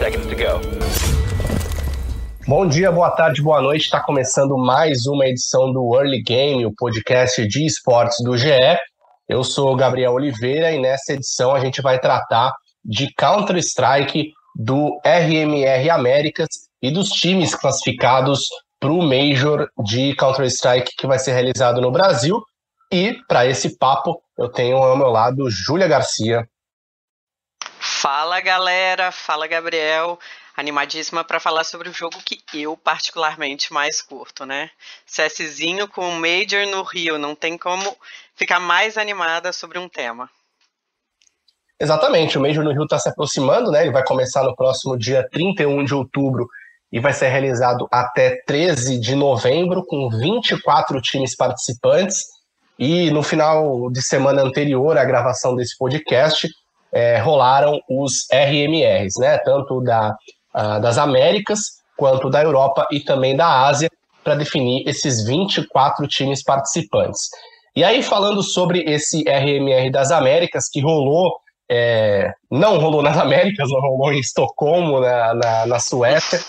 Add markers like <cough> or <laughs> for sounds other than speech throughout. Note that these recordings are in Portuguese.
Seconds to go. Bom dia, boa tarde, boa noite. Está começando mais uma edição do Early Game, o podcast de esportes do GE. Eu sou Gabriel Oliveira e nessa edição a gente vai tratar de Counter-Strike, do RMR Américas e dos times classificados para o Major de Counter-Strike que vai ser realizado no Brasil. E para esse papo, eu tenho ao meu lado Júlia Garcia. Fala galera, fala Gabriel animadíssima para falar sobre o jogo que eu particularmente mais curto, né? CSzinho com o Major no Rio, não tem como ficar mais animada sobre um tema. Exatamente, o Major no Rio está se aproximando, né? Ele vai começar no próximo dia 31 de outubro e vai ser realizado até 13 de novembro, com 24 times participantes. E no final de semana anterior à gravação desse podcast, é, rolaram os RMRs, né? Tanto da das Américas, quanto da Europa e também da Ásia, para definir esses 24 times participantes. E aí, falando sobre esse RMR das Américas, que rolou, é, não rolou nas Américas, não <laughs> rolou em Estocolmo, na, na, na Suécia,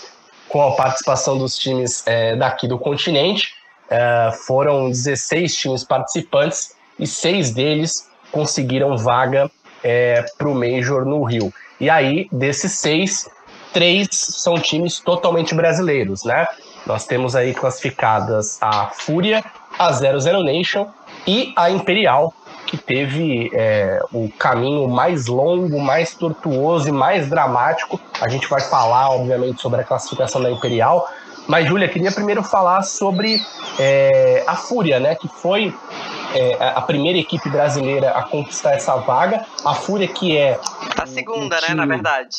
com a participação dos times é, daqui do continente. É, foram 16 times participantes e seis deles conseguiram vaga é, para o Major no Rio. E aí, desses seis, três são times totalmente brasileiros, né? Nós temos aí classificadas a Fúria, a 00 Nation e a Imperial, que teve é, o caminho mais longo, mais tortuoso e mais dramático. A gente vai falar, obviamente, sobre a classificação da Imperial. Mas, Júlia, queria primeiro falar sobre é, a Fúria, né? Que foi é, a primeira equipe brasileira a conquistar essa vaga. A Fúria que é. A segunda, um time... né, na verdade.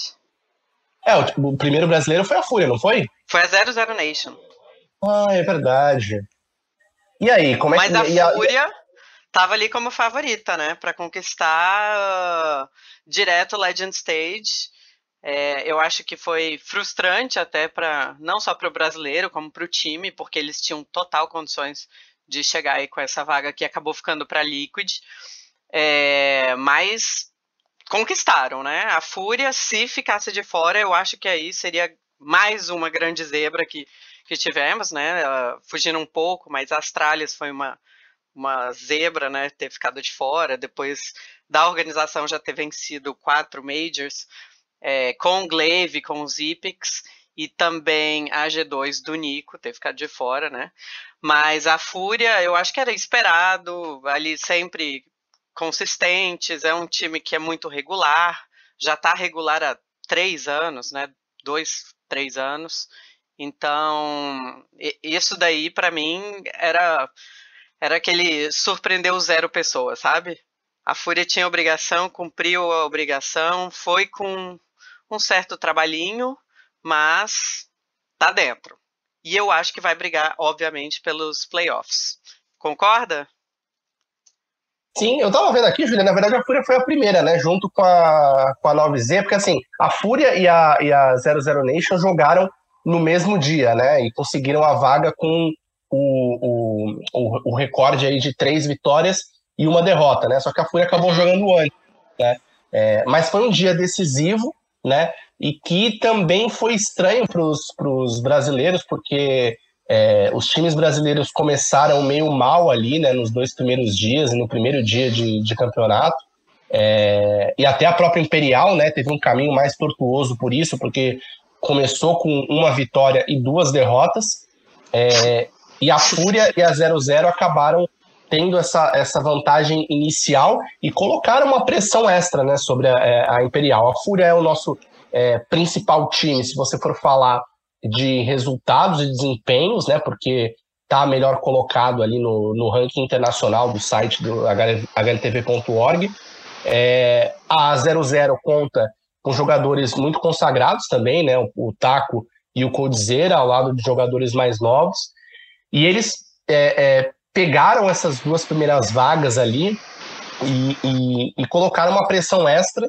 É, o, o, primeiro brasileiro foi a Fúria, não foi? Foi a 00 Nation. Ah, é verdade. E aí, como é Mas que... Mas a Fúria a... tava ali como favorita, né? Pra conquistar uh, direto o Legend Stage. É, eu acho que foi frustrante até para não só para o brasileiro, como para o time, porque eles tinham total condições de chegar aí com essa vaga que acabou ficando para Liquid. É, mas conquistaram, né? A Fúria, se ficasse de fora, eu acho que aí seria mais uma grande zebra que, que tivemos, né? Fugindo um pouco, mas a Astralis foi uma, uma zebra, né? Ter ficado de fora, depois da organização já ter vencido quatro Majors, é, com o Glaive, com os Ipix, e também a G2 do Nico ter ficado de fora, né? Mas a Fúria, eu acho que era esperado, ali sempre consistentes, é um time que é muito regular, já está regular há três anos, né? Dois, três anos. Então, isso daí para mim era era aquele surpreendeu zero pessoas, sabe? A Fúria tinha obrigação, cumpriu a obrigação, foi com um certo trabalhinho, mas tá dentro. E eu acho que vai brigar, obviamente, pelos playoffs. Concorda? Sim, eu tava vendo aqui, Julia, na verdade a Fúria foi a primeira, né, junto com a, com a 9Z, porque assim, a Fúria e a, e a 00 Nation jogaram no mesmo dia, né, e conseguiram a vaga com o, o, o, recorde aí de três vitórias e uma derrota, né, só que a Fúria acabou jogando antes, né, é, mas foi um dia decisivo, né, e que também foi estranho para os brasileiros, porque é, os times brasileiros começaram meio mal ali, né, nos dois primeiros dias e no primeiro dia de, de campeonato. É, e até a própria Imperial, né, teve um caminho mais tortuoso por isso, porque começou com uma vitória e duas derrotas. É, e a Fúria e a 00 acabaram tendo essa, essa vantagem inicial e colocaram uma pressão extra né, sobre a, é, a Imperial. A Fúria é o nosso é, principal time, se você for falar de resultados e desempenhos, né? Porque está melhor colocado ali no, no ranking internacional do site do HLTV.org. É, a 00 conta com jogadores muito consagrados também, né? O, o Taco e o Coldzera, ao lado de jogadores mais novos. E eles é, é, pegaram essas duas primeiras vagas ali e, e, e colocaram uma pressão extra,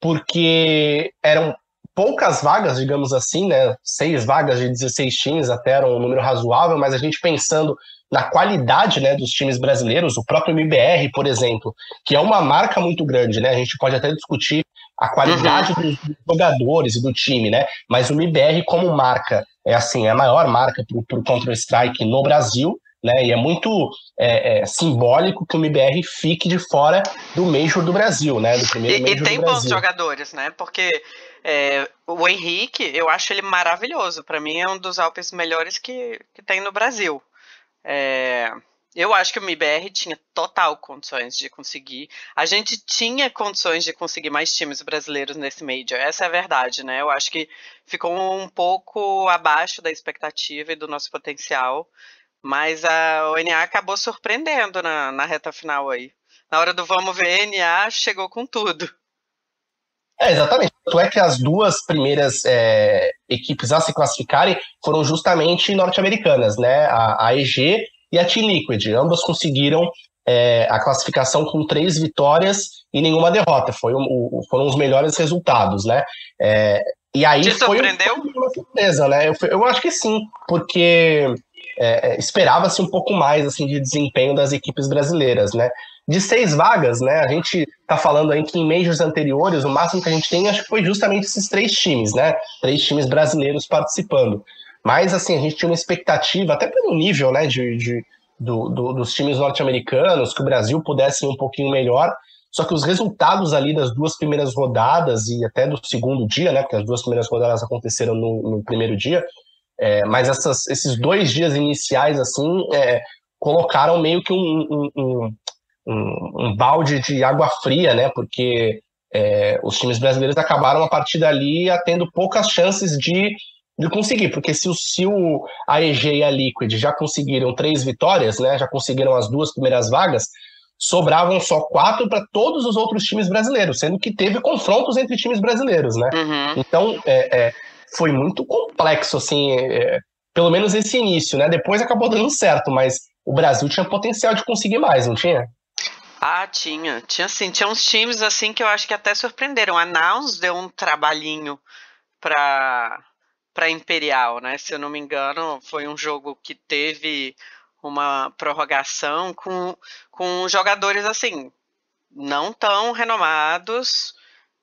porque eram poucas vagas, digamos assim, né? Seis vagas de 16 times, até era um número razoável, mas a gente pensando na qualidade né, dos times brasileiros, o próprio MBR, por exemplo, que é uma marca muito grande, né? A gente pode até discutir a qualidade uhum. dos jogadores e do time, né? Mas o MBR como marca é assim, é a maior marca para o Counter-Strike no Brasil, né? E é muito é, é, simbólico que o MBR fique de fora do Major do Brasil, né? Do primeiro e, e tem bons jogadores, né? Porque é, o Henrique, eu acho ele maravilhoso. Para mim é um dos Alpes melhores que, que tem no Brasil. É, eu acho que o MBR tinha total condições de conseguir. A gente tinha condições de conseguir mais times brasileiros nesse Major. Essa é a verdade, né? Eu acho que ficou um pouco abaixo da expectativa e do nosso potencial. Mas a ONA acabou surpreendendo na, na reta final aí. Na hora do vamos ver, a NA chegou com tudo. É, exatamente. Tanto é que as duas primeiras é, equipes a se classificarem foram justamente norte-americanas, né? A, a, EG e a T-Liquid. Ambas conseguiram é, a classificação com três vitórias e nenhuma derrota. Foi um, o, foram os melhores resultados, né? É, e aí Te foi, foi uma surpresa, né? Eu, eu acho que sim, porque é, é, esperava-se um pouco mais assim de desempenho das equipes brasileiras, né? De seis vagas, né? A gente tá falando aí que em majors anteriores o máximo que a gente tem acho que foi justamente esses três times, né? Três times brasileiros participando. Mas assim a gente tinha uma expectativa até pelo nível, né? De, de do, do, dos times norte-americanos que o Brasil pudesse ir um pouquinho melhor. Só que os resultados ali das duas primeiras rodadas e até do segundo dia, né? Porque as duas primeiras rodadas aconteceram no, no primeiro dia é, mas essas, esses dois dias iniciais, assim, é, colocaram meio que um, um, um, um, balde de água fria, né? Porque é, os times brasileiros acabaram a partir dali tendo poucas chances de, de conseguir, porque se o, se o AEG e a Liquid já conseguiram três vitórias, né? Já conseguiram as duas primeiras vagas, sobravam só quatro para todos os outros times brasileiros, sendo que teve confrontos entre times brasileiros, né? Uhum. Então, é, é, foi muito complexo, assim, é, pelo menos esse início, né? Depois acabou dando certo, mas o Brasil tinha potencial de conseguir mais, não tinha? Ah, tinha. Tinha sim. Tinha uns times assim que eu acho que até surpreenderam. A Nouns deu um trabalhinho para para Imperial, né? Se eu não me engano, foi um jogo que teve uma prorrogação com, com jogadores assim não tão renomados.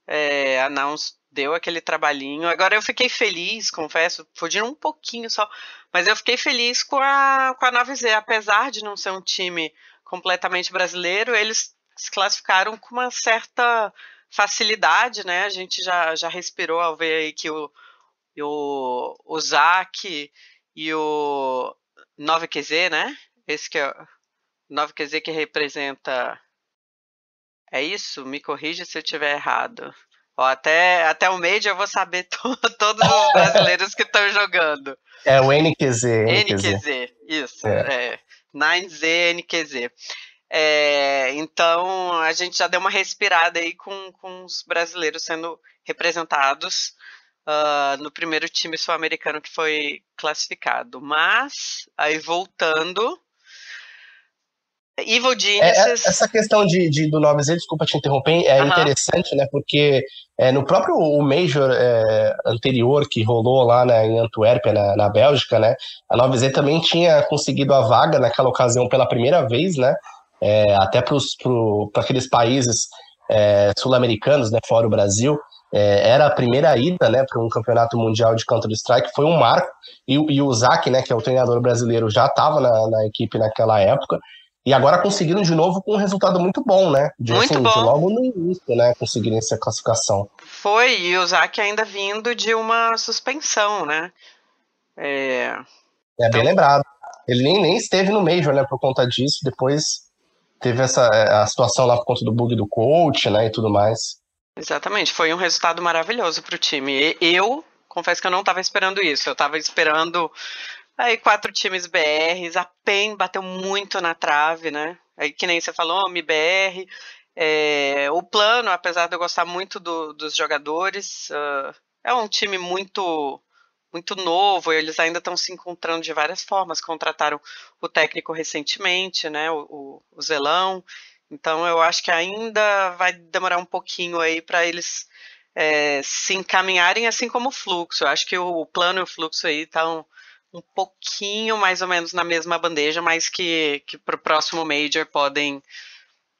É, a Nouns deu aquele trabalhinho. Agora eu fiquei feliz, confesso, fugindo um pouquinho só, mas eu fiquei feliz com a, com a 9Z, apesar de não ser um time completamente brasileiro, eles se classificaram com uma certa facilidade, né? A gente já, já respirou ao ver aí que o, o, o Zac e o 9QZ, né? Esse que é o 9QZ que representa. É isso? Me corrija se eu estiver errado. Até, até o Major eu vou saber <laughs> to, todos os brasileiros que estão jogando. É o NQZ. NQZ, NQZ isso. É. é 9Z NQZ. É, então a gente já deu uma respirada aí com, com os brasileiros sendo representados uh, no primeiro time sul-americano que foi classificado. Mas, aí voltando, Evil Geniuses. É, essa questão de, de do 9Z, desculpa te interromper, é interessante, né? Porque é, no próprio o Major é, anterior que rolou lá né, em Antuérpia, na, na Bélgica, né? A 9Z também tinha conseguido a vaga naquela ocasião pela primeira vez, né? É, até para pro, aqueles países é, sul-americanos, né? Fora o Brasil. É, era a primeira ida né, para um campeonato mundial de Counter-Strike, foi um marco, e, e o Zac, né, que é o treinador brasileiro, já estava na, na equipe naquela época, e agora conseguiram de novo com um resultado muito bom, né? De, muito assim, bom. Logo no início, né? Conseguirem essa classificação. Foi, e o Zac ainda vindo de uma suspensão, né? É, é então... bem lembrado. Ele nem, nem esteve no Major, né? Por conta disso. Depois teve essa a situação lá por conta do bug do coach, né? E tudo mais. Exatamente. Foi um resultado maravilhoso para o time. Eu confesso que eu não estava esperando isso. Eu estava esperando Aí quatro times BRs, a PEN bateu muito na trave, né? Aí que nem você falou, MBR. É, o plano, apesar de eu gostar muito do, dos jogadores, uh, é um time muito muito novo, eles ainda estão se encontrando de várias formas. Contrataram o técnico recentemente, né, o, o, o Zelão. Então eu acho que ainda vai demorar um pouquinho aí para eles é, se encaminharem, assim como o fluxo. Eu acho que o, o plano e o fluxo aí estão um pouquinho mais ou menos na mesma bandeja, mas que, que para o próximo Major podem,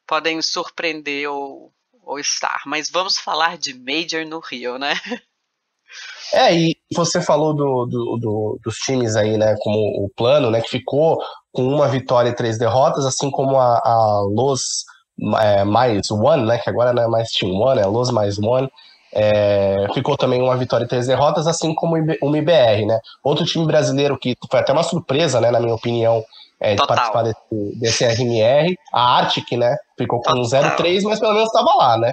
podem surpreender ou, ou estar. Mas vamos falar de Major no Rio, né? É, e você falou do, do, do, dos times aí, né, como o plano, né, que ficou com uma vitória e três derrotas, assim como a, a Los é, mais One, né, que agora não é mais Team One, é Los mais One, é, ficou também uma vitória e três derrotas, assim como o MBR, né. Outro time brasileiro que foi até uma surpresa, né, na minha opinião, é, de participar desse, desse RMR, a Arctic, né, ficou com 0-3, mas pelo menos estava lá, né.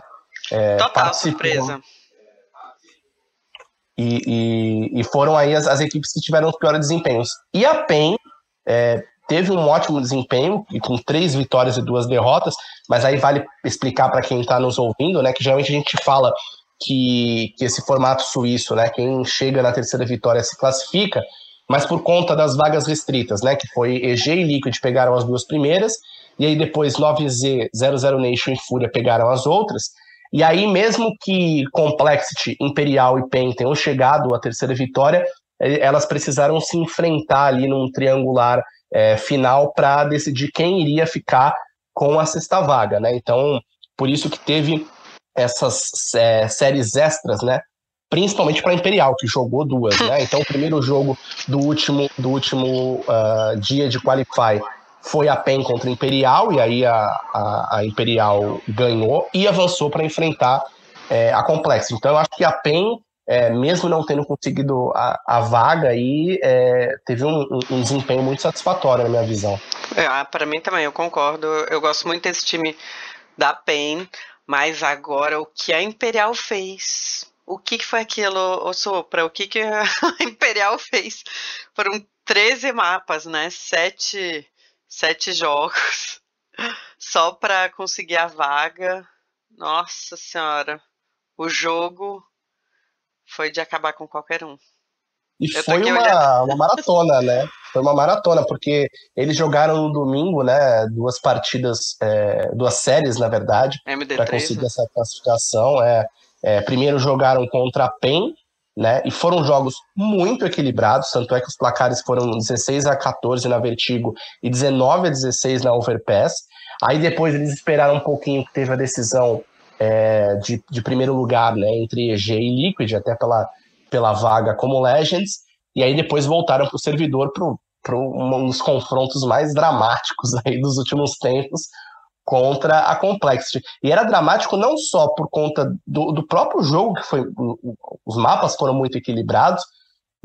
É, Total surpresa. E, e, e, foram aí as, as, equipes que tiveram os piores desempenhos. E a PEN é, teve um ótimo desempenho, com três vitórias e duas derrotas, mas aí vale explicar para quem está nos ouvindo, né, que geralmente a gente fala que, que esse formato suíço, né, quem chega na terceira vitória se classifica, mas por conta das vagas restritas, né, que foi EG e Liquid pegaram as duas primeiras, e aí depois 9Z, 00 Nation e Fúria pegaram as outras, e aí, mesmo que Complexity, Imperial e PEN tenham chegado à terceira vitória, eh, elas precisaram se enfrentar ali num triangular é, final para decidir quem iria ficar com a sexta vaga, né? Então, por isso que teve essas é, séries extras, né? Principalmente para Imperial, que jogou duas, né? Então, o primeiro jogo do último, do último uh, dia de Qualify foi a PEN contra Imperial, e aí a, a, a Imperial ganhou e avançou para enfrentar é, a Complex. Então eu acho que a PEN, é, mesmo não tendo conseguido a, a vaga, aí, é, teve um, um, desempenho muito satisfatório na minha visão. É, ah, para mim também, eu concordo. Eu gosto muito desse time da PEN, mas agora o que a Imperial fez. O que, que foi aquilo, ô Sopra? O que, que a <laughs> Imperial fez? Foram 13 mapas, né? Sete sete jogos <laughs> só para conseguir a vaga. Nossa senhora, o jogo foi de acabar com qualquer um. E foi uma, uma maratona, né? Foi uma maratona, porque eles jogaram no domingo, né? Duas partidas, é, duas séries, na verdade, para conseguir né? essa classificação. É, é, primeiro jogaram contra a PEN, né? E foram jogos muito equilibrados, tanto é que os placares foram 16 a 14 na Vertigo e 19 a 16 na Overpass. Aí depois eles esperaram um pouquinho que teve a decisão é, de, de primeiro lugar, né, entre EG e Liquid, até pela, pela vaga como Legends, e aí depois voltaram para o servidor para um dos confrontos mais dramáticos <laughs> aí dos últimos tempos, contra a Complexity. E era dramático não só por conta do, do próprio jogo, que foi. Os mapas foram muito equilibrados,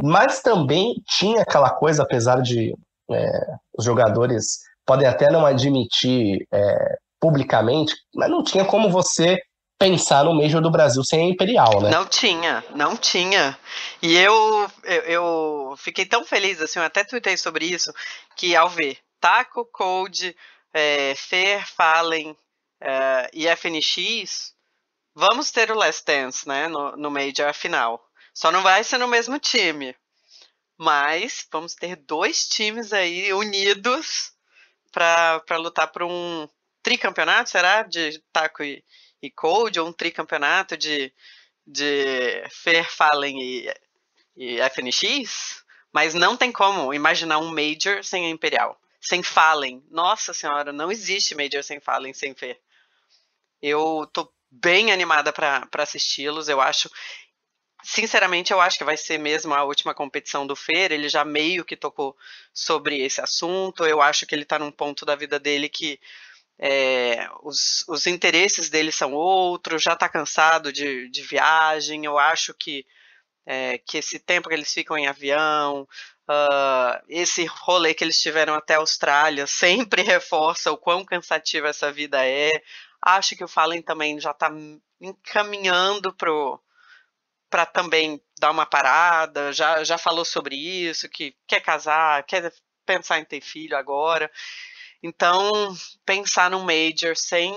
mas também tinha aquela coisa, apesar de é, os jogadores podem até não admitir é, publicamente, mas não tinha como você pensar no Major do Brasil sem a Imperial, né? Não tinha, não tinha. E eu, eu, eu fiquei tão feliz, assim, eu até tuitei sobre isso, que ao ver Taco, Code, é, Fer, Fallen é, e FNX, vamos ter o Last Dance, né, no, no Major final. Só não vai ser no mesmo time. Mas vamos ter dois times aí unidos para lutar por um tricampeonato, será? De Taco e, e Cold, ou um tricampeonato de, de Fer, Fallen e, e FNX? Mas não tem como imaginar um Major sem a Imperial sem Fallen. Nossa senhora, não existe Major sem Fallen, sem Fê. Eu tô bem animada para assisti-los. Eu acho, sinceramente, eu acho que vai ser mesmo a última competição do Fer. Ele já meio que tocou sobre esse assunto. Eu acho que ele tá num ponto da vida dele que é, os, os interesses dele são outros, já tá cansado de, de viagem. Eu acho que, é, que esse tempo que eles ficam em avião, Uh, esse rolê que eles tiveram até a Austrália <laughs> sempre reforça o quão cansativa essa vida é. Acho que o Fallen também já está encaminhando para também dar uma parada, já, já falou sobre isso, que quer casar, quer pensar em ter filho agora. Então, pensar num Major sem,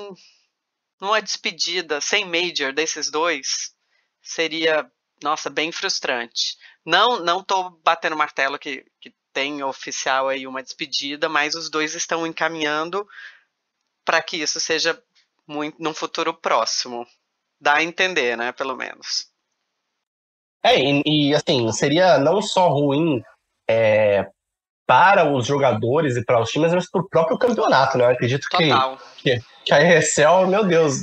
numa despedida sem Major desses dois seria, nossa, bem frustrante. Não, não tô batendo martelo que, que tem oficial aí uma despedida, mas os dois estão encaminhando para que isso seja muito num futuro próximo. Dá a entender, né, pelo menos. É, e, e assim, seria não só ruim é, para os jogadores e para os times, mas para o próprio campeonato, né? Eu acredito que, que, que, a ESL, meu Deus,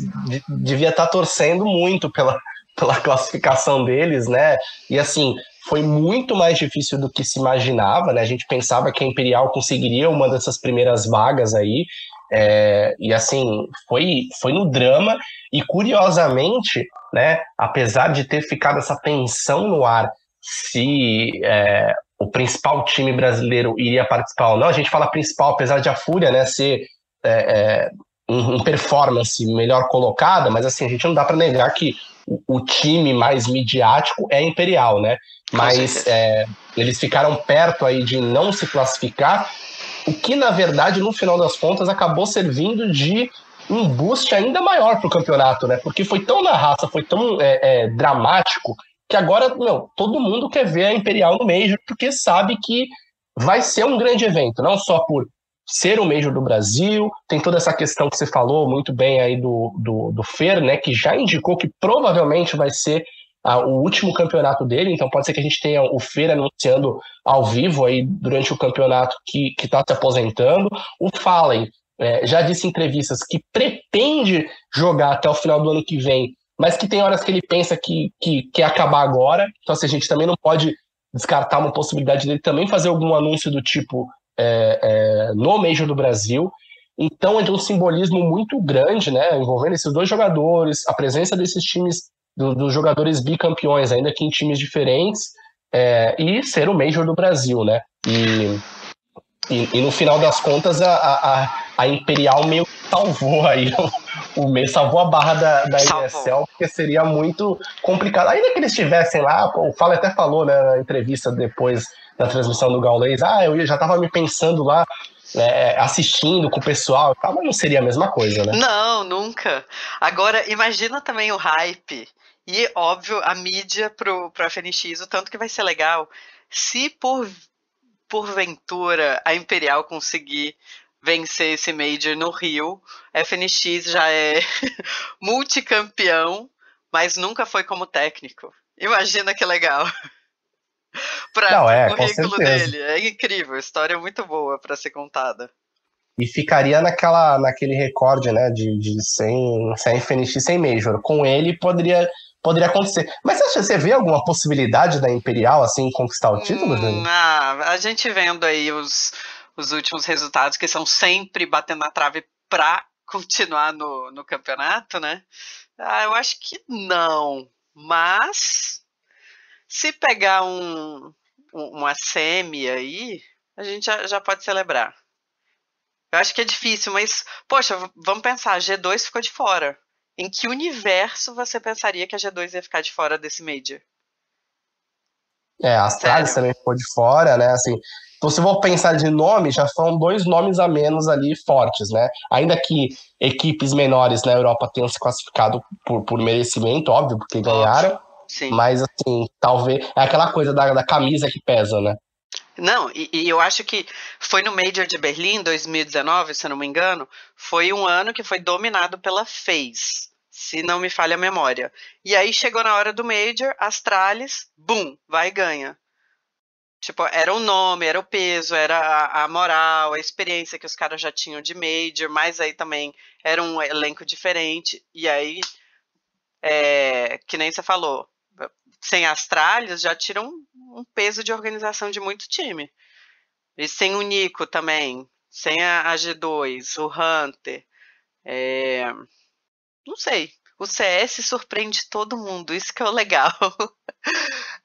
devia estar tá torcendo muito pela, pela <laughs> classificação deles, né? E assim, foi muito mais difícil do que se imaginava, né? A gente pensava que a Imperial conseguiria uma dessas primeiras vagas aí, é, e assim, foi, foi no drama, e curiosamente, né, apesar de ter ficado essa tensão no ar se é, o principal time brasileiro iria participar ou não, a gente fala principal, apesar de a Fúria né, ser é, é, um, performance melhor colocada, mas assim, a gente não dá para negar que o, o, time mais midiático é Imperial, né? Mas é, eles ficaram perto aí de não se classificar, o que na verdade, no final das contas, acabou servindo de um boost ainda maior para o campeonato, né? Porque foi tão na raça, foi tão é, é, dramático, que agora, meu, todo mundo quer ver a Imperial no Major, porque sabe que vai ser um grande evento, não só por ser o Major do Brasil, tem toda essa questão que você falou muito bem aí do, do, do Fer, né, que já indicou que provavelmente vai ser ah, o último campeonato dele, então pode ser que a gente tenha o Fer anunciando ao vivo aí durante o campeonato que está se aposentando. O Fallen é, já disse em entrevistas que pretende jogar até o final do ano que vem, mas que tem horas que ele pensa que, que quer acabar agora. Então, assim, a gente também não pode descartar uma possibilidade dele também fazer algum anúncio do tipo é, é, no Major do Brasil. Então, é de um simbolismo muito grande, né, envolvendo esses dois jogadores, a presença desses times, do, dos jogadores bicampeões, ainda que em times diferentes, é, e ser o Major do Brasil, né? E e, e, no final das contas, a, a, a Imperial meio que salvou aí o, o meio, salvou a barra da, da ESL, porque seria muito complicado. Ainda que eles estivessem lá, o Fala até falou né, na entrevista depois da transmissão do Gaules, ah, eu já estava me pensando lá é, assistindo com o pessoal, mas não seria a mesma coisa, né? Não, nunca. Agora, imagina também o hype e, óbvio, a mídia pro, pro FNX, o tanto que vai ser legal. Se por porventura a Imperial conseguir vencer esse Major no Rio, FNX já é <laughs> multicampeão, mas nunca foi como técnico. Imagina que legal. para é, o currículo dele. É incrível, história é muito boa para ser contada. E ficaria naquela, naquele recorde, né, de, de sem, sem FNX sem Major. Com ele poderia poderia acontecer. Mas você, você vê alguma possibilidade da Imperial, assim, conquistar o título, hum, Ah, a gente vendo aí os, os últimos resultados, que são sempre batendo na trave pra continuar no, no campeonato, né? Ah, eu acho que não. Mas se pegar um, uma semi aí, a gente já, já pode celebrar. Eu acho que é difícil, mas, poxa, vamos pensar, a G2 ficou de fora. Em que universo você pensaria que a G2 ia ficar de fora desse Major? É, a Astralis também ficou de fora, né? Assim, então, se for pensar de nome, já são dois nomes a menos ali fortes, né? Ainda que equipes menores na Europa tenham se classificado por, por merecimento, óbvio, porque ganharam. Sim. Mas, assim, talvez. É aquela coisa da, da camisa que pesa, né? Não, e, e, eu acho que foi no Major de Berlim, 2019, se eu não me engano, foi um ano que foi dominado pela FaZe, se não me falha a memória. E aí chegou na hora do Major, Astralis, bum, vai e ganha. Tipo, era o nome, era o peso, era a, a moral, a experiência que os caras já tinham de Major, mas aí também era um elenco diferente. E aí, é, que nem você falou, sem Astralis já tiram um peso de organização de muito time. E sem o Nico também, sem a, G2, o Hunter. É... Não sei. O CS surpreende todo mundo, isso que é o legal.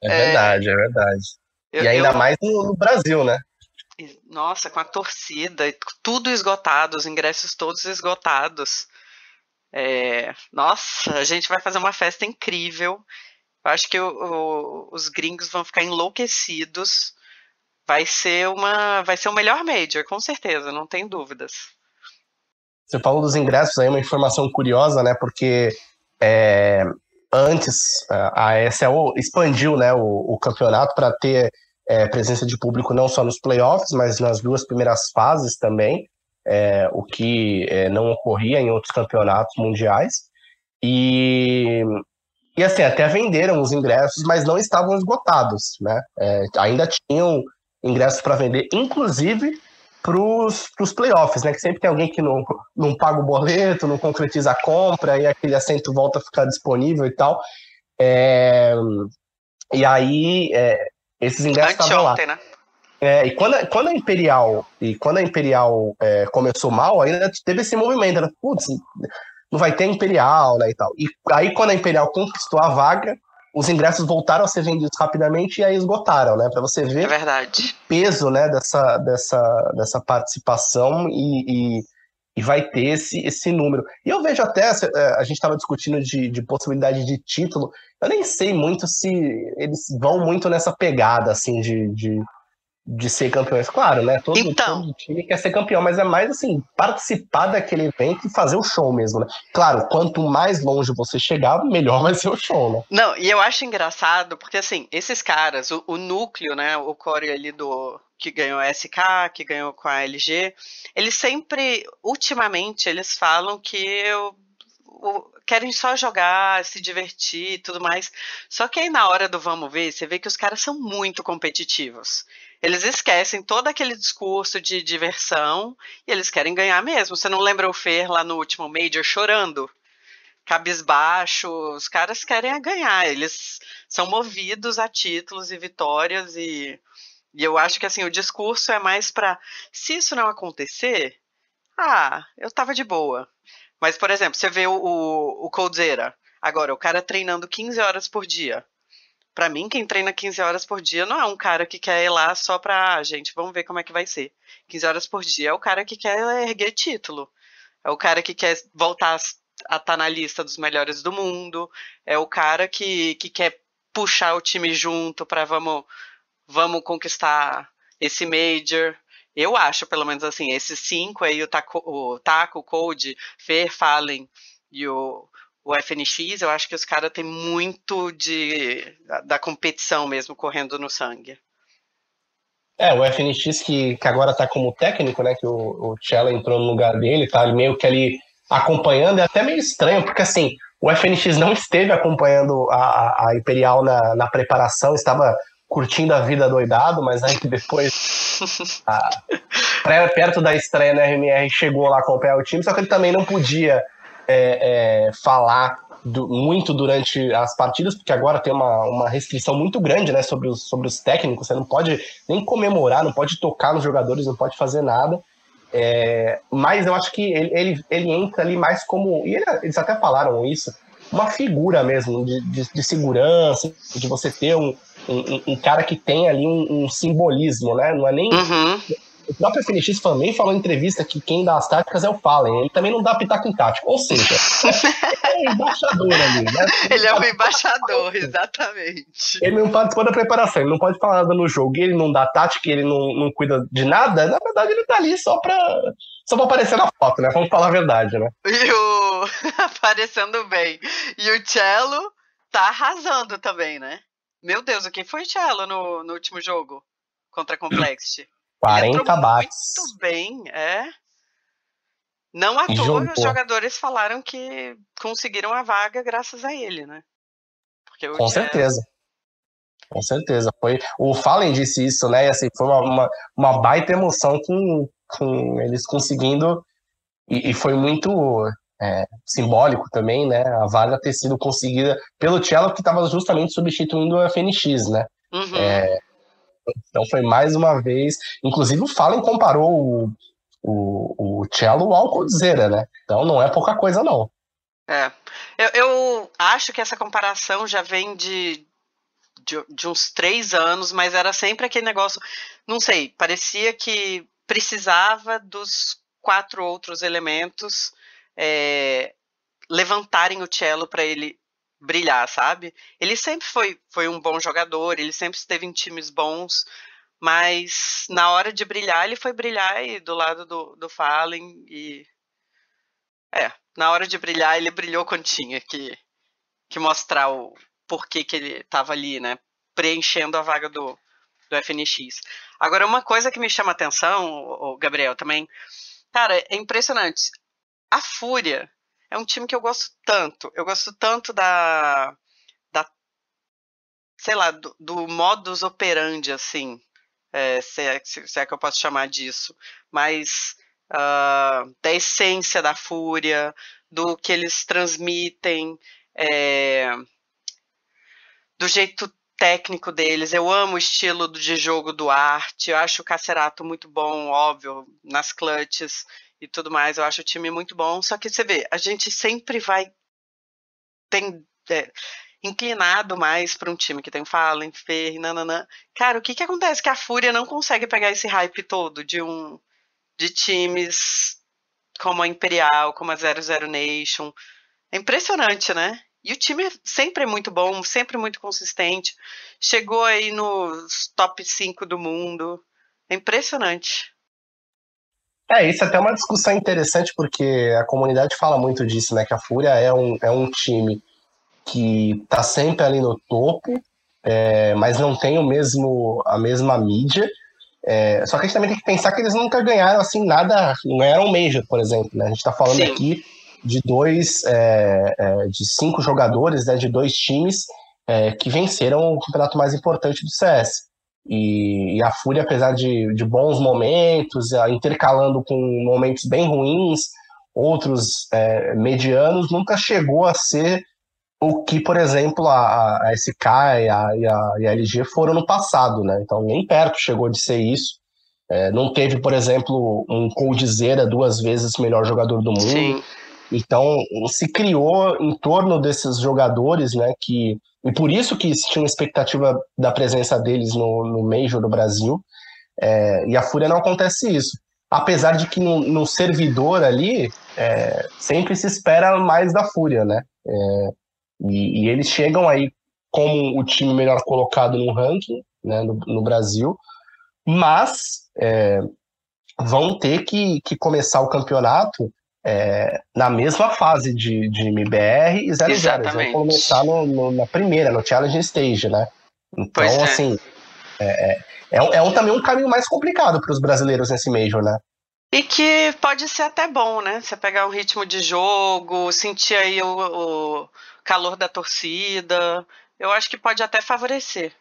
É verdade, é, é verdade. Eu, e ainda eu... mais no, no Brasil, né? Nossa, com a torcida, tudo esgotado, os ingressos todos esgotados. É, nossa, a gente vai fazer uma festa incrível. Eu acho que o, o, os gringos vão ficar enlouquecidos. Vai ser uma, vai ser o melhor major, com certeza, não tem dúvidas. você falou dos ingressos aí, uma informação curiosa, né? Porque é, antes a ESL expandiu né, o, o campeonato para ter é, presença de público não só nos playoffs, mas nas duas primeiras fases também, é, o que é, não ocorria em outros campeonatos mundiais. E, e assim, até venderam os ingressos, mas não estavam esgotados, né? É, ainda tinham ingressos para vender, inclusive para os playoffs, né? Que sempre tem alguém que não, não paga o boleto, não concretiza a compra, e aquele assento volta a ficar disponível e tal. É, e aí, é, esses ingressos estavam lá. Né? É, e quando, quando a Imperial e quando a Imperial é, começou mal, ainda teve esse movimento, né? Putz, não vai ter Imperial, né, e tal. E aí quando a Imperial conquistou a vaga, os ingressos voltaram a ser vendidos rapidamente e aí esgotaram, né? Para você ver é verdade. o peso, né, dessa, dessa, dessa participação e, e, e, vai ter esse, esse número. E eu vejo até, é, a gente estava discutindo de, de possibilidade de título, eu nem sei muito se eles vão muito nessa pegada, assim, de, de de ser campeões, claro, né? Todo, então, todo time quer ser campeão, mas é mais assim, participar daquele evento e fazer o show mesmo, né? Claro, quanto mais longe você chegar, melhor vai ser o show, né? Não, e eu acho engraçado, porque assim, esses caras, o, o núcleo, né? O core ali do. Que ganhou a SK, que ganhou com a LG, eles sempre, ultimamente, eles falam que eu, querem só jogar, se divertir e tudo mais. Só que aí na hora do vamos ver, você vê que os caras são muito competitivos. Eles esquecem todo aquele discurso de diversão e eles querem ganhar mesmo. Você não lembra o Fer lá no último Major chorando? Cabisbaixo, os caras querem ganhar, eles são movidos a títulos e vitórias e, e eu acho que assim o discurso é mais para se isso não acontecer, ah, eu tava de boa. Mas por exemplo, você vê o, o, o Coldzera, agora o cara treinando 15 horas por dia para mim, quem treina 15 horas por dia não é um cara que quer ir lá só pra, ah, gente, vamos ver como é que vai ser. 15 horas por dia é o cara que quer erguer título. É o cara que quer voltar a estar tá na lista dos melhores do mundo. É o cara que, que quer puxar o time junto para vamos, vamos conquistar esse Major. Eu acho, pelo menos assim, esses cinco aí, o Taco, o, Taco, o Code, Fer, Fallen e o, o FNX, eu acho que os caras têm muito de da, da, competição mesmo correndo no sangue. É, o FNX que, que agora tá como técnico, né? Que o, o Chela entrou no lugar dele, tá meio que ali acompanhando, é até meio estranho, porque assim, o FNX não esteve acompanhando a, a Imperial na, na preparação, estava curtindo a vida doidado, mas aí <laughs> depois, a, <laughs> perto da estreia na RMR, chegou lá acompanhar o time, só que ele também não podia é, é, falar do, muito durante as partidas, porque agora tem uma, uma restrição muito grande né, sobre, os, sobre os técnicos. Você não pode nem comemorar, não pode tocar nos jogadores, não pode fazer nada. É, mas eu acho que ele, ele, ele, entra ali mais como. E ele, eles até falaram isso, uma figura mesmo de, de, de segurança, de você ter um, um, um, cara que tem ali um, um simbolismo, né? Não é nem. Uhum o próprio FNX também falou em entrevista que quem dá as táticas é o Fallen. Ele também não dá pitaco em tático. Ou seja, é o embaixador ali, né? Ele é o embaixador, exatamente. Ele não participou da preparação, ele não pode falar nada no jogo, ele não dá tática, ele não, não cuida de nada. Na verdade, ele tá ali só pra, só pra aparecer na foto, né? Vamos falar a verdade, né? E o. <laughs> aparecendo bem. E o Cello tá arrasando também, né? Meu Deus, o que foi o Cello no, no último jogo contra a Complexity? 40 bates. Muito bem, é. Não à toa os jogadores falaram que conseguiram a vaga graças a ele, né? Com certeza. Com certeza. Foi, o Fallen disse isso, né? E assim, foi uma, uma, uma baita emoção com, com eles conseguindo. E, e foi muito é, simbólico também, né? A vaga ter sido conseguida pelo Cello, que estava justamente substituindo o FNX, né? Uhum. É, então foi mais uma vez. Inclusive o Fallen comparou o, o, o cello ao Coldzera, né? Então não é pouca coisa, não. É. Eu, eu acho que essa comparação já vem de, de, de, uns três anos, mas era sempre aquele negócio. Não sei, parecia que precisava dos quatro outros elementos é, levantarem o cello para ele brilhar, sabe? Ele sempre foi, foi um bom jogador, ele sempre esteve em times bons, mas na hora de brilhar, ele foi brilhar e do lado do, do Fallen e É, na hora de brilhar, ele brilhou quando tinha que, que mostrar o porquê que ele estava ali, né? Preenchendo a vaga do, do FNX. Agora, uma coisa que me chama atenção, o Gabriel, também, cara, é impressionante. A Fúria é um time que eu gosto tanto. Eu gosto tanto da. da sei lá, do, do modus operandi, assim. É, se, é, se, é que eu posso chamar disso. Mas uh, da essência da fúria, do que eles transmitem, é, do jeito técnico deles. Eu amo o estilo de jogo do Arte. Eu acho o Cacerato muito bom, óbvio, nas clutches e tudo mais. Eu acho o time muito bom. Só que você vê, a gente sempre vai tem, é, inclinado mais para um time que tem Fallen, Fer, nananã. Cara, o que que acontece? Que a Fúria não consegue pegar esse hype todo de um de times como a Imperial, como a 00 Nation. É impressionante, né? E o time sempre é muito bom, sempre muito consistente. Chegou aí nos top 5 do mundo. É impressionante. É, isso é até uma discussão interessante, porque a comunidade fala muito disso, né? Que a Fúria é um, é um time que tá sempre ali no topo, é, mas não tem o mesmo, a mesma mídia. É, só que a gente também tem que pensar que eles nunca ganharam assim nada, não ganharam um Major, por exemplo. Né? A gente está falando Sim. aqui de dois, é, é, de cinco jogadores, né, de dois times é, que venceram o campeonato mais importante do CS. E, e a Fúria, apesar de, de, bons momentos, intercalando com momentos bem ruins, outros é, medianos, nunca chegou a ser o que, por exemplo, a, a SK e a, e, a, e a LG foram no passado, né? Então, nem perto chegou de ser isso. É, não teve, por exemplo, um Coldzera duas vezes melhor jogador do mundo. Sim. Então, se criou em torno desses jogadores, né? Que, e por isso que tinha uma expectativa da presença deles no, no Major do Brasil. É, e a Fúria não acontece isso. Apesar de que no, no servidor ali, é, sempre se espera mais da Fúria, né? É, e, e, eles chegam aí como o time melhor colocado no ranking né, no, no Brasil, mas é, vão ter que, que começar o campeonato é, na mesma fase de, de MBR e 00. Eles vão começar no, no, na primeira, no Challenge Stage, né? Então, é. assim, é, é, é, é um, também um caminho mais complicado para os brasileiros nesse Major, né? E que pode ser até bom, né? Você pegar um ritmo de jogo, sentir aí o, o calor da torcida. Eu acho que pode até favorecer.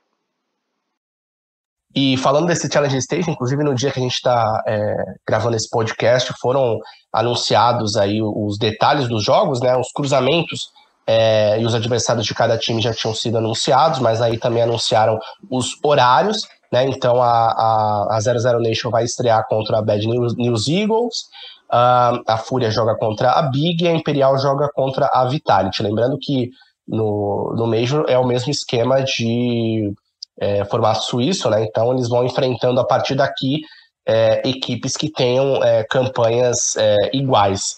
E falando desse Challenge Stage, inclusive no dia que a gente está é, gravando esse podcast, foram anunciados aí os detalhes dos jogos, né? Os cruzamentos é, e os adversários de cada time já tinham sido anunciados, mas aí também anunciaram os horários, né? Então a, a, a 00 Nation vai estrear contra a Bad News, News Eagles, Uh, a Fúria joga contra a Big e a Imperial joga contra a Vitality. Lembrando que no, no Major é o mesmo esquema de é, formato suíço, né? Então eles vão enfrentando a partir daqui é, equipes que tenham é, campanhas é, iguais.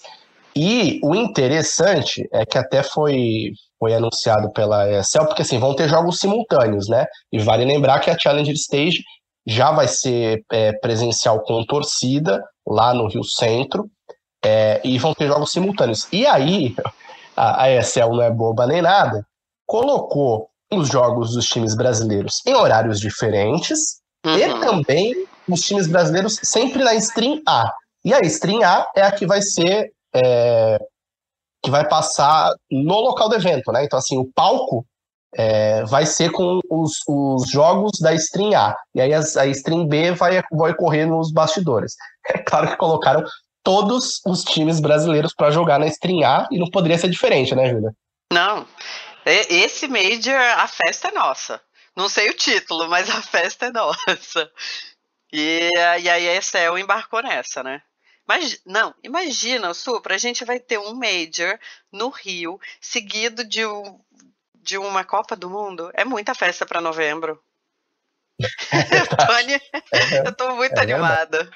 E o interessante é que até foi, foi anunciado pela ESL, porque assim, vão ter jogos simultâneos, né? E vale lembrar que a Challenger Stage já vai ser é, presencial com torcida lá no Rio Centro é, e vão ter jogos simultâneos. E aí, <laughs> a, a ESL não é boba nem nada, colocou os jogos dos times brasileiros em horários diferentes uhum. e também os times brasileiros sempre na Stream A. E a Stream A é a que vai ser. É, que vai passar no local do evento, né? Então, assim, o palco é, vai ser com os, os, jogos da Stream A. E aí a, a Stream B vai, vai correr nos bastidores. <laughs> É claro que colocaram todos os times brasileiros para jogar na Stream A e não poderia ser diferente, né, Júlia? Não. Esse Major, a festa é nossa. Não sei o título, mas a festa é nossa. E, e aí a Excel embarcou nessa, né? Mas, não, imagina, Supra, a gente vai ter um Major no Rio, seguido de um, de uma Copa do Mundo, é muita festa para novembro. <laughs> Tony, é, eu tô muito é animada.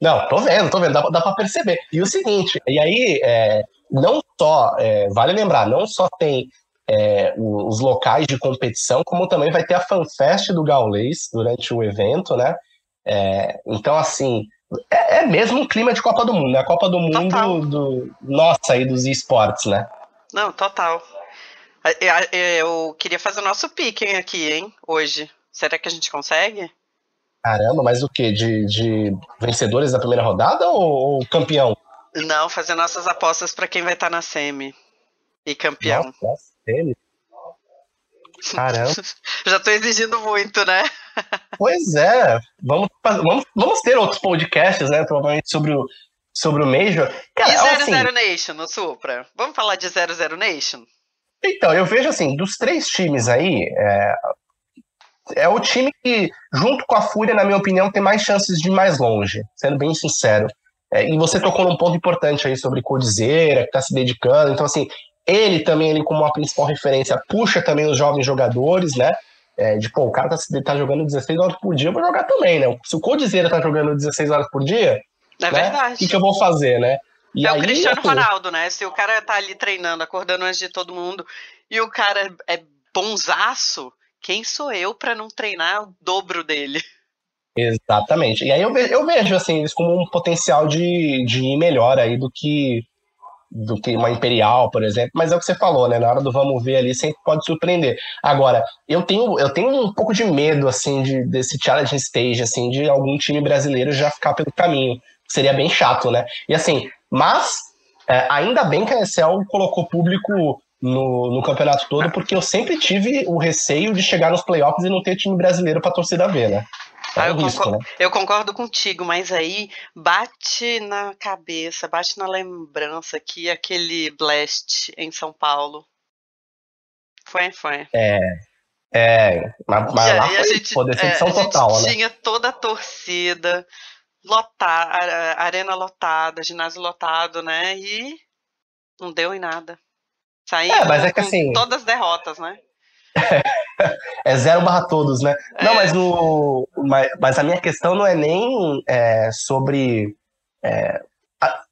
Não, tô vendo, tô vendo, dá, dá para perceber. E o seguinte, e aí, é, não só, é, vale lembrar, não só tem é, os locais de competição, como também vai ter a FanFest do Gaulês durante o evento, né? É, então, assim, é, é, mesmo um clima de Copa do Mundo, né? A Copa do Mundo do nossa aí dos esportes, né? Não, total. Eu queria fazer o nosso pique aqui, hein, hoje. Será que a gente consegue? Caramba, mas o quê? De, de vencedores da primeira rodada ou, ou campeão? Não, fazer nossas apostas para quem vai estar tá na semi. E campeão. Nossa, semi? Caramba. <laughs> Já tô exigindo muito, né? Pois é. Vamos, vamos, vamos ter outros podcasts, né? Provavelmente sobre o, sobre o Major. Cara, e 00 assim, Nation no Supra? Vamos falar de 00 Nation? Então, eu vejo assim, dos três times aí, é, é o time que, junto com a Fúria, na minha opinião, tem mais chances de ir mais longe, sendo bem sincero. É, e você tocou num ponto importante aí sobre Codizeira, que está se dedicando. Então, assim, ele também, ele como uma principal referência, puxa também os jovens jogadores, né? É, de, pô, o cara tá, tá jogando 16 horas por dia, eu vou jogar também, né? Se o Codizeira tá jogando 16 horas por dia, é né? verdade. O que, que eu vou fazer, né? E é aí, o Cristiano assim, Ronaldo, né? Se o cara tá ali treinando, acordando antes de todo mundo, e o cara é bonzaço, quem sou eu para não treinar o dobro dele? Exatamente. E aí eu vejo, eu vejo assim, eles como um potencial de, de ir melhor aí do que do que uma Imperial, por exemplo, mas é o que você falou, né? Na hora do vamos ver ali, sempre pode surpreender. Agora, eu tenho, eu tenho um pouco de medo, assim, de, desse challenge stage, assim, de algum time brasileiro já ficar pelo caminho. Seria bem chato, né? E assim, mas é, ainda bem que a ESL colocou público no, no campeonato todo, porque eu sempre tive o receio de chegar nos playoffs e não ter time brasileiro pra torcida ver, né? Ah, eu, risco, concordo, né? eu, concordo, contigo, mas aí bate na cabeça, bate na lembrança que aquele Blast em São Paulo. Foi, foi. É. É, mas, mas lá foi gente, decepção é, total, né? Tinha toda a torcida, lotar, arena lotada, ginásio lotado, né? E não deu em nada. Saindo é, mas é que, assim, todas as derrotas, né? <laughs> <laughs> é zero barra todos, né? É. Não, mas, o, mas, mas, a minha questão não é nem é, sobre é,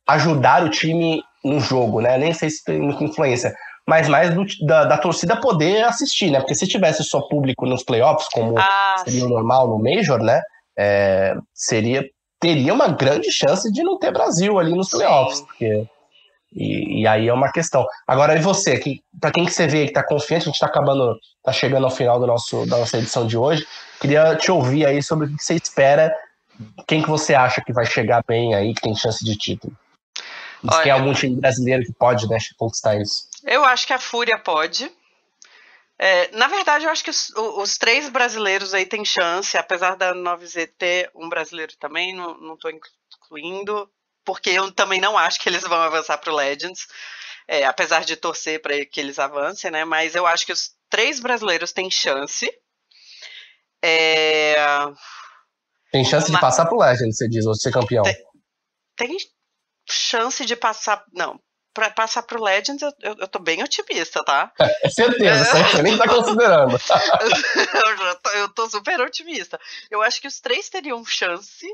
ajudar o time no jogo, né? Nem sei se tem muita influência, mas mais do, da, da, torcida poder assistir, né? Porque se tivesse só público nos playoffs, como ah, seria o normal no Major, né? É, seria teria uma grande chance de não ter Brasil ali nos playoffs, porque e, e, aí é uma questão. Agora, e você, que, para quem que você vê que está confiante, a gente está acabando, tá chegando ao final do nosso, da nossa edição de hoje, queria te ouvir aí sobre o que você espera, quem que você acha que vai chegar bem aí, que tem chance de título. Se tem algum time brasileiro que pode né, conquistar isso. Eu acho que a Fúria pode. É, na verdade, eu acho que os, os, três brasileiros aí têm chance, apesar da 9Z ter um brasileiro também, não estou incluindo porque eu também não acho que eles vão avançar para o Legends, é, apesar de torcer para que eles avancem, né? Mas eu acho que os três brasileiros têm chance. É... Tem chance Uma... de passar para o Legends, você diz, ou de ser campeão? Tem, tem chance de passar. Não, para passar pro Legends, eu, eu, eu, tô bem otimista, tá? É, é certeza, você nem tá considerando. <laughs> eu, tô, eu tô super otimista. Eu acho que os três teriam chance.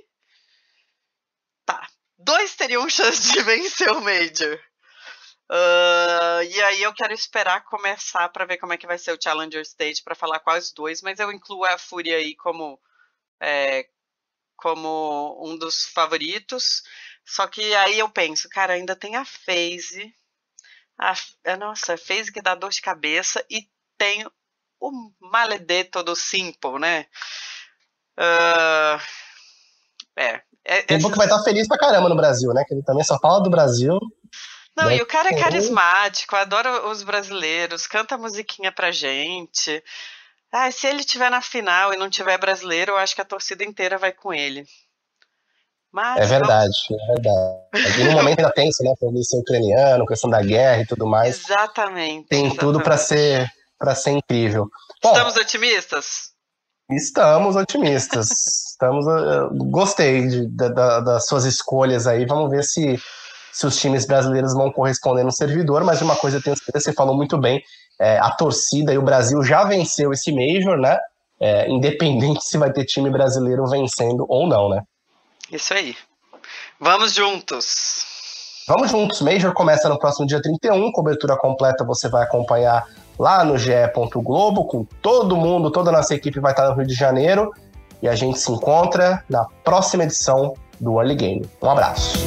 Tá, dois teriam <laughs> chance de vencer o Major. Uh, e aí eu quero esperar começar para ver como é que vai ser o Challenger Stage para falar quais dois, mas eu incluo a Fúria aí como é, como um dos favoritos. Só que aí eu penso, cara, ainda tem a FaZe. A, a, nossa, a FaZe que dá dor de cabeça e tem o Maledeto do Simple, né? Uh, é, é, Tem um que vai estar feliz pra caramba no Brasil, né? Que ele também só fala do Brasil. Não, né? e o cara é carismático, adora os brasileiros, canta musiquinha pra gente. Ah, se ele tiver na final e não tiver brasileiro, eu acho que a torcida inteira vai com ele. Mas, é verdade, não... é verdade. E no momento ainda tenso, né? Por ele ser ucraniano, questão da guerra e tudo mais. Exatamente. Tem exatamente. tudo para ser para ser incrível. Bom, Estamos otimistas? Estamos otimistas. Estamos, uh, gostei de, de, de, das suas escolhas aí. Vamos ver se, se os times brasileiros vão corresponder no servidor. Mas uma coisa eu tenho certeza, você falou muito bem: é, a torcida e o Brasil já venceu esse Major, né? É, independente se vai ter time brasileiro vencendo ou não, né? Isso aí. Vamos juntos. Vamos juntos. Major começa no próximo dia 31. Cobertura completa você vai acompanhar lá no GE. Globo, com todo mundo, toda a nossa equipe vai estar no Rio de Janeiro. E a gente se encontra na próxima edição do Early Game. Um abraço.